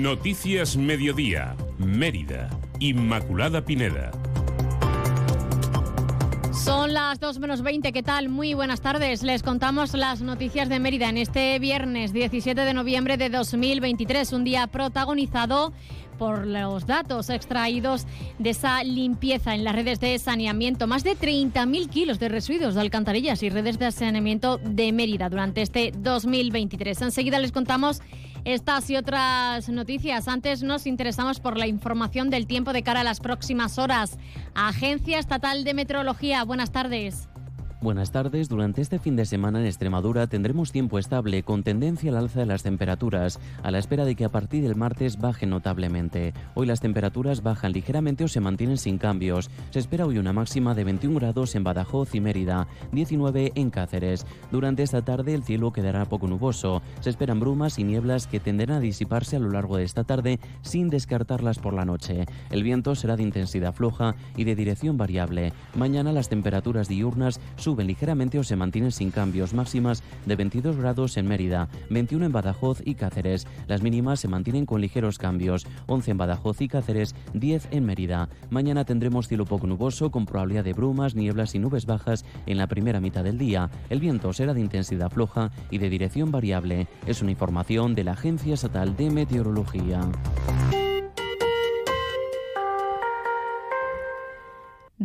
Noticias Mediodía, Mérida, Inmaculada Pineda. Son las 2 menos 20, ¿qué tal? Muy buenas tardes. Les contamos las noticias de Mérida en este viernes 17 de noviembre de 2023, un día protagonizado por los datos extraídos de esa limpieza en las redes de saneamiento. Más de 30.000 kilos de residuos de alcantarillas y redes de saneamiento de Mérida durante este 2023. Enseguida les contamos estas y otras noticias. Antes nos interesamos por la información del tiempo de cara a las próximas horas. Agencia Estatal de Meteorología, buenas tardes. Buenas tardes. Durante este fin de semana en Extremadura tendremos tiempo estable con tendencia al alza de las temperaturas, a la espera de que a partir del martes bajen notablemente. Hoy las temperaturas bajan ligeramente o se mantienen sin cambios. Se espera hoy una máxima de 21 grados en Badajoz y Mérida, 19 en Cáceres. Durante esta tarde el cielo quedará poco nuboso. Se esperan brumas y nieblas que tenderán a disiparse a lo largo de esta tarde sin descartarlas por la noche. El viento será de intensidad floja y de dirección variable. Mañana las temperaturas diurnas suben ligeramente o se mantienen sin cambios, máximas de 22 grados en Mérida, 21 en Badajoz y Cáceres. Las mínimas se mantienen con ligeros cambios, 11 en Badajoz y Cáceres, 10 en Mérida. Mañana tendremos cielo poco nuboso con probabilidad de brumas, nieblas y nubes bajas en la primera mitad del día. El viento será de intensidad floja y de dirección variable. Es una información de la Agencia Estatal de Meteorología.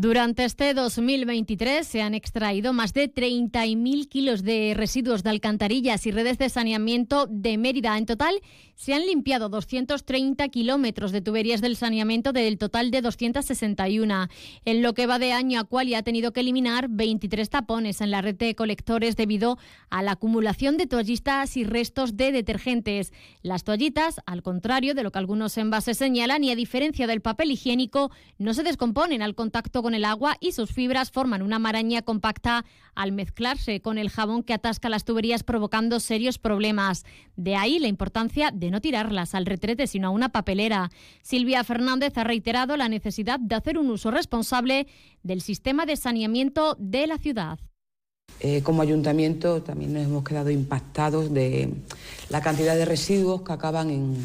Durante este 2023 se han extraído más de 30.000 kilos de residuos de alcantarillas y redes de saneamiento de Mérida. En total, se han limpiado 230 kilómetros de tuberías del saneamiento del total de 261. En lo que va de año, Aqualia ha tenido que eliminar 23 tapones en la red de colectores debido a la acumulación de toallistas y restos de detergentes. Las toallitas, al contrario de lo que algunos envases señalan y a diferencia del papel higiénico, no se descomponen al contacto con el agua y sus fibras forman una maraña compacta al mezclarse con el jabón que atasca las tuberías provocando serios problemas. De ahí la importancia de no tirarlas al retrete sino a una papelera. Silvia Fernández ha reiterado la necesidad de hacer un uso responsable del sistema de saneamiento de la ciudad. Eh, como ayuntamiento también nos hemos quedado impactados de la cantidad de residuos que acaban en,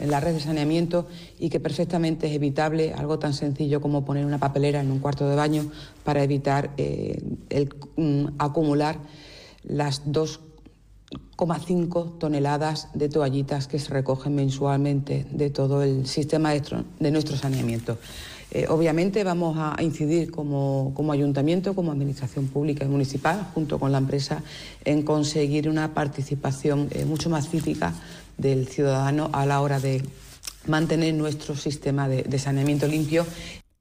la red de saneamiento y que perfectamente es evitable algo tan sencillo como poner una papelera en un cuarto de baño para evitar eh, el mm, acumular las 2,5 toneladas de toallitas que se recogen mensualmente de todo el sistema de nuestro saneamiento. Eh, obviamente vamos a incidir como, ayuntamiento, como administración pública y municipal, junto con la empresa, en conseguir una participación eh, mucho más crítica del ciudadano a la hora de mantener nuestro sistema de saneamiento limpio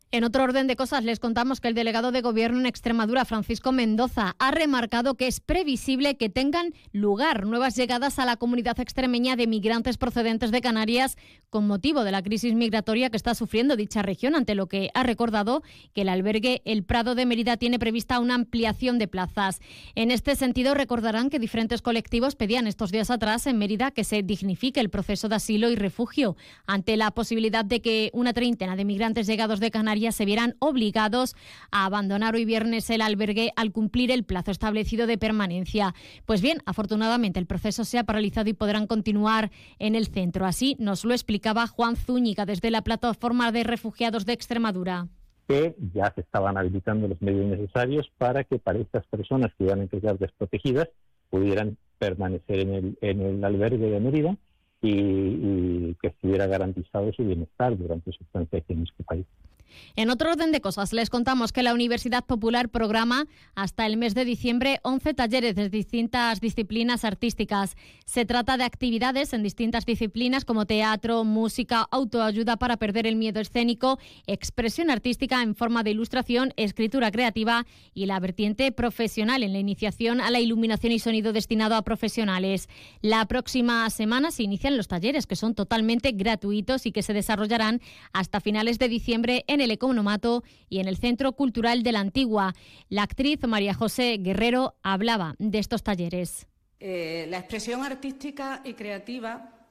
en otro orden de cosas, les contamos que el delegado de Gobierno en Extremadura, Francisco Mendoza, ha remarcado que es previsible que tengan lugar nuevas llegadas a la comunidad extremeña de migrantes procedentes de Canarias con motivo de la crisis migratoria que está sufriendo dicha región, ante lo que ha recordado que el albergue El Prado de Mérida tiene prevista una ampliación de plazas. En este sentido, recordarán que diferentes colectivos pedían estos días atrás en Mérida que se dignifique el proceso de asilo y refugio ante la posibilidad de que una treintena de migrantes llegados de Canarias se vieran obligados a abandonar hoy viernes el albergue al cumplir el plazo establecido de permanencia. Pues bien, afortunadamente el proceso se ha paralizado y podrán continuar en el centro. Así nos lo explicaba Juan Zúñiga desde la plataforma de refugiados de Extremadura que ya se estaban habilitando los medios necesarios para que para estas personas que iban a quedar desprotegidas pudieran permanecer en el, en el albergue de Mérida y, y, que estuviera garantizado su bienestar durante su estancia en. En otro orden de cosas, les contamos que la Universidad Popular programa hasta el mes de diciembre 11 talleres de distintas disciplinas artísticas. Se trata de actividades en distintas disciplinas como teatro, música, autoayuda para perder el miedo escénico, expresión artística en forma de ilustración, escritura creativa y la vertiente profesional en la iniciación a la iluminación y sonido destinado a profesionales. La próxima semana se inician los talleres que son totalmente gratuitos y que se desarrollarán hasta finales de diciembre en el Economato y en el Centro Cultural de la Antigua. La actriz María José Guerrero hablaba de estos talleres. Eh, la expresión artística y creativa,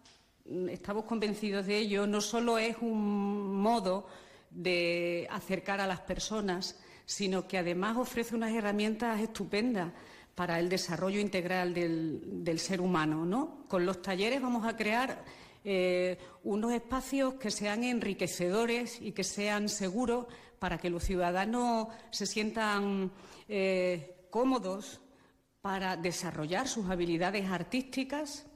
mm, estamos convencidos de ello, no solo es un modo de acercar a las personas, sino que además ofrece unas herramientas estupendas para el desarrollo integral del, del ser humano. ¿no? Con los talleres vamos a crear eh, unos espacios que sean enriquecedores y que sean seguros para que los ciudadanos se sientan eh, cómodos para desarrollar sus habilidades artísticas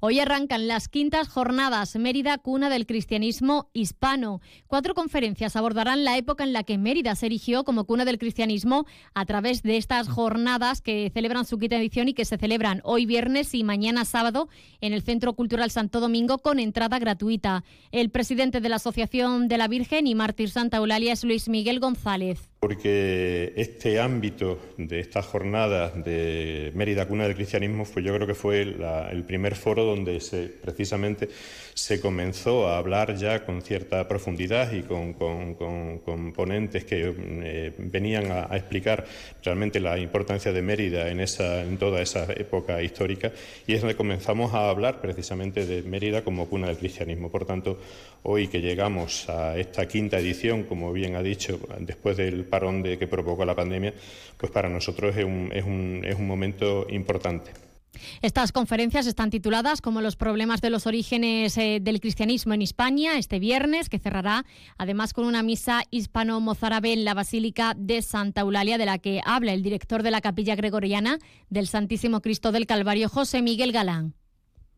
Hoy arrancan las quintas jornadas Mérida, cuna del cristianismo hispano. Cuatro conferencias abordarán la época en la que Mérida se erigió como cuna del cristianismo a través de estas jornadas que celebran su quinta edición y que se celebran hoy viernes y mañana sábado en el Centro Cultural Santo Domingo con entrada gratuita. El presidente de la Asociación de la Virgen y Mártir Santa Eulalia es Luis Miguel González porque este ámbito de estas jornadas de Mérida Cuna del Cristianismo fue, yo creo que fue el primer foro donde se, precisamente se comenzó a hablar ya con cierta profundidad y con, ponentes que eh, venían a, explicar realmente la importancia de Mérida en, esa, en toda esa época histórica y es donde comenzamos a hablar precisamente de Mérida como cuna del cristianismo. Por tanto, hoy que llegamos a esta quinta edición, como bien ha dicho, después del parón de, que provocó la pandemia, pues para nosotros es un, es un, es un momento importante. Estas conferencias están tituladas como los problemas de los orígenes eh, del cristianismo en España este viernes, que cerrará además con una misa hispano-mozárabe en la Basílica de Santa Eulalia, de la que habla el director de la Capilla Gregoriana del Santísimo Cristo del Calvario, José Miguel Galán.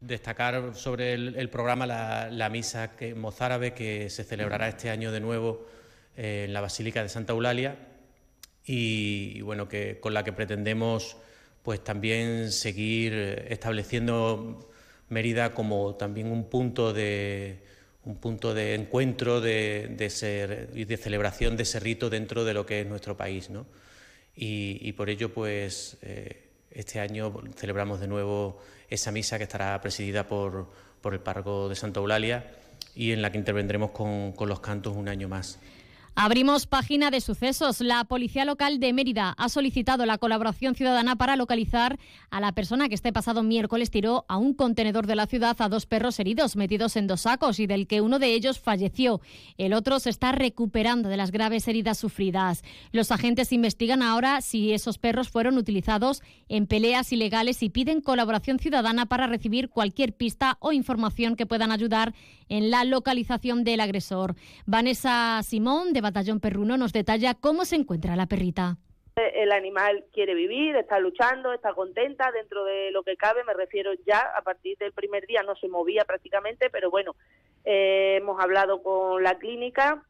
Destacar sobre el, programa la, misa que, mozárabe que se celebrará este año de nuevo eh, en la Basílica de Santa Eulalia y, bueno, que, con la que pretendemos pues también seguir estableciendo Mérida como también un punto de un punto de encuentro de, ser, y de celebración de ese rito dentro de lo que es nuestro país, ¿no? Y, por ello, pues eh, este año celebramos de nuevo esa misa que estará presidida por, por el párroco de Santa Eulalia y en la que intervendremos con, con los cantos un año más. Abrimos página de sucesos. La Policía Local de Mérida ha solicitado la colaboración ciudadana para localizar a la persona que este pasado miércoles tiró a un contenedor de la ciudad a dos perros heridos metidos en dos sacos y del que uno de ellos falleció. El otro se está recuperando de las graves heridas sufridas. Los agentes investigan ahora si esos perros fueron utilizados en peleas ilegales y piden colaboración ciudadana para recibir cualquier pista o información que puedan ayudar en la localización del agresor. Vanessa Simón de Batallón Perruno nos detalla cómo se encuentra la perrita. El animal quiere vivir, está luchando, está contenta dentro de lo que cabe, me refiero ya, a partir del primer día no se movía prácticamente, pero bueno, eh, hemos hablado con la clínica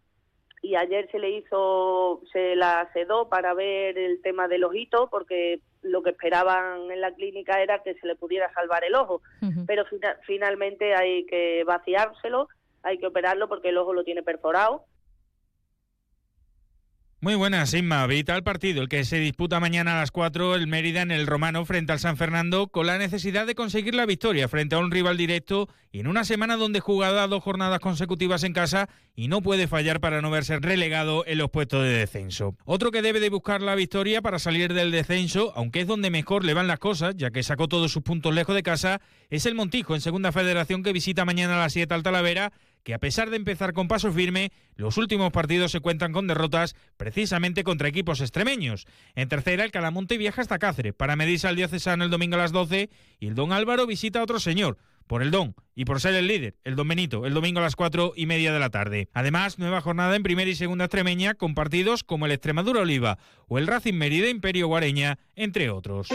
y ayer se le hizo, se la sedó para ver el tema del ojito, porque lo que esperaban en la clínica era que se le pudiera salvar el ojo, pero finalmente hay que vaciárselo, hay que operarlo porque el ojo lo tiene perforado muy buenas, Inma. Vital partido, el que se disputa mañana a las 4 el Mérida en el Romano frente al San Fernando, con la necesidad de conseguir la victoria frente a un rival directo y en una semana donde jugará dos jornadas consecutivas en casa y no puede fallar para no verse relegado en los puestos de descenso. Otro que debe de buscar la victoria para salir del descenso, aunque es donde mejor le van las cosas, ya que sacó todos sus puntos lejos de casa, es el Montijo en Segunda Federación que visita mañana a las 7 al Talavera que a pesar de empezar con paso firme, los últimos partidos se cuentan con derrotas precisamente contra equipos extremeños. En tercera, el Calamonte viaja hasta Cáceres para medirse al diocesano el domingo a las 12 y el Don Álvaro visita a otro señor, por el Don y por ser el líder, el Don Benito, el domingo a las 4 y media de la tarde. Además, nueva jornada en primera y segunda extremeña con partidos como el Extremadura Oliva o el Racing Mérida Imperio Guareña, entre otros.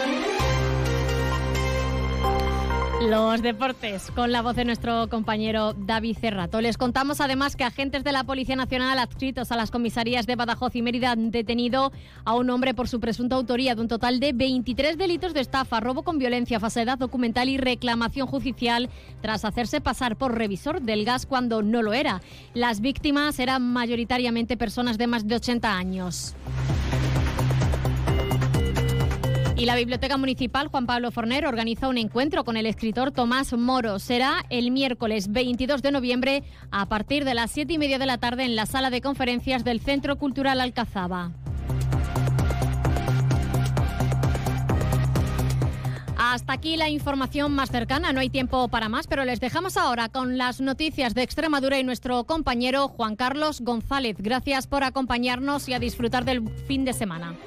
Los deportes con la voz de nuestro compañero David Cerrato. Les contamos además que agentes de la Policía Nacional adscritos a las comisarías de Badajoz y Mérida han detenido a un hombre por su presunta autoría de un total de 23 delitos de estafa, robo con violencia, falsedad documental y reclamación judicial tras hacerse pasar por revisor del gas cuando no lo era. Las víctimas eran mayoritariamente personas de más de 80 años. Y la Biblioteca Municipal Juan Pablo Forner organiza un encuentro con el escritor Tomás Moro. Será el miércoles 22 de noviembre a partir de las 7 y media de la tarde en la sala de conferencias del Centro Cultural Alcazaba. Hasta aquí la información más cercana, no hay tiempo para más, pero les dejamos ahora con las noticias de Extremadura y nuestro compañero Juan Carlos González. Gracias por acompañarnos y a disfrutar del fin de semana.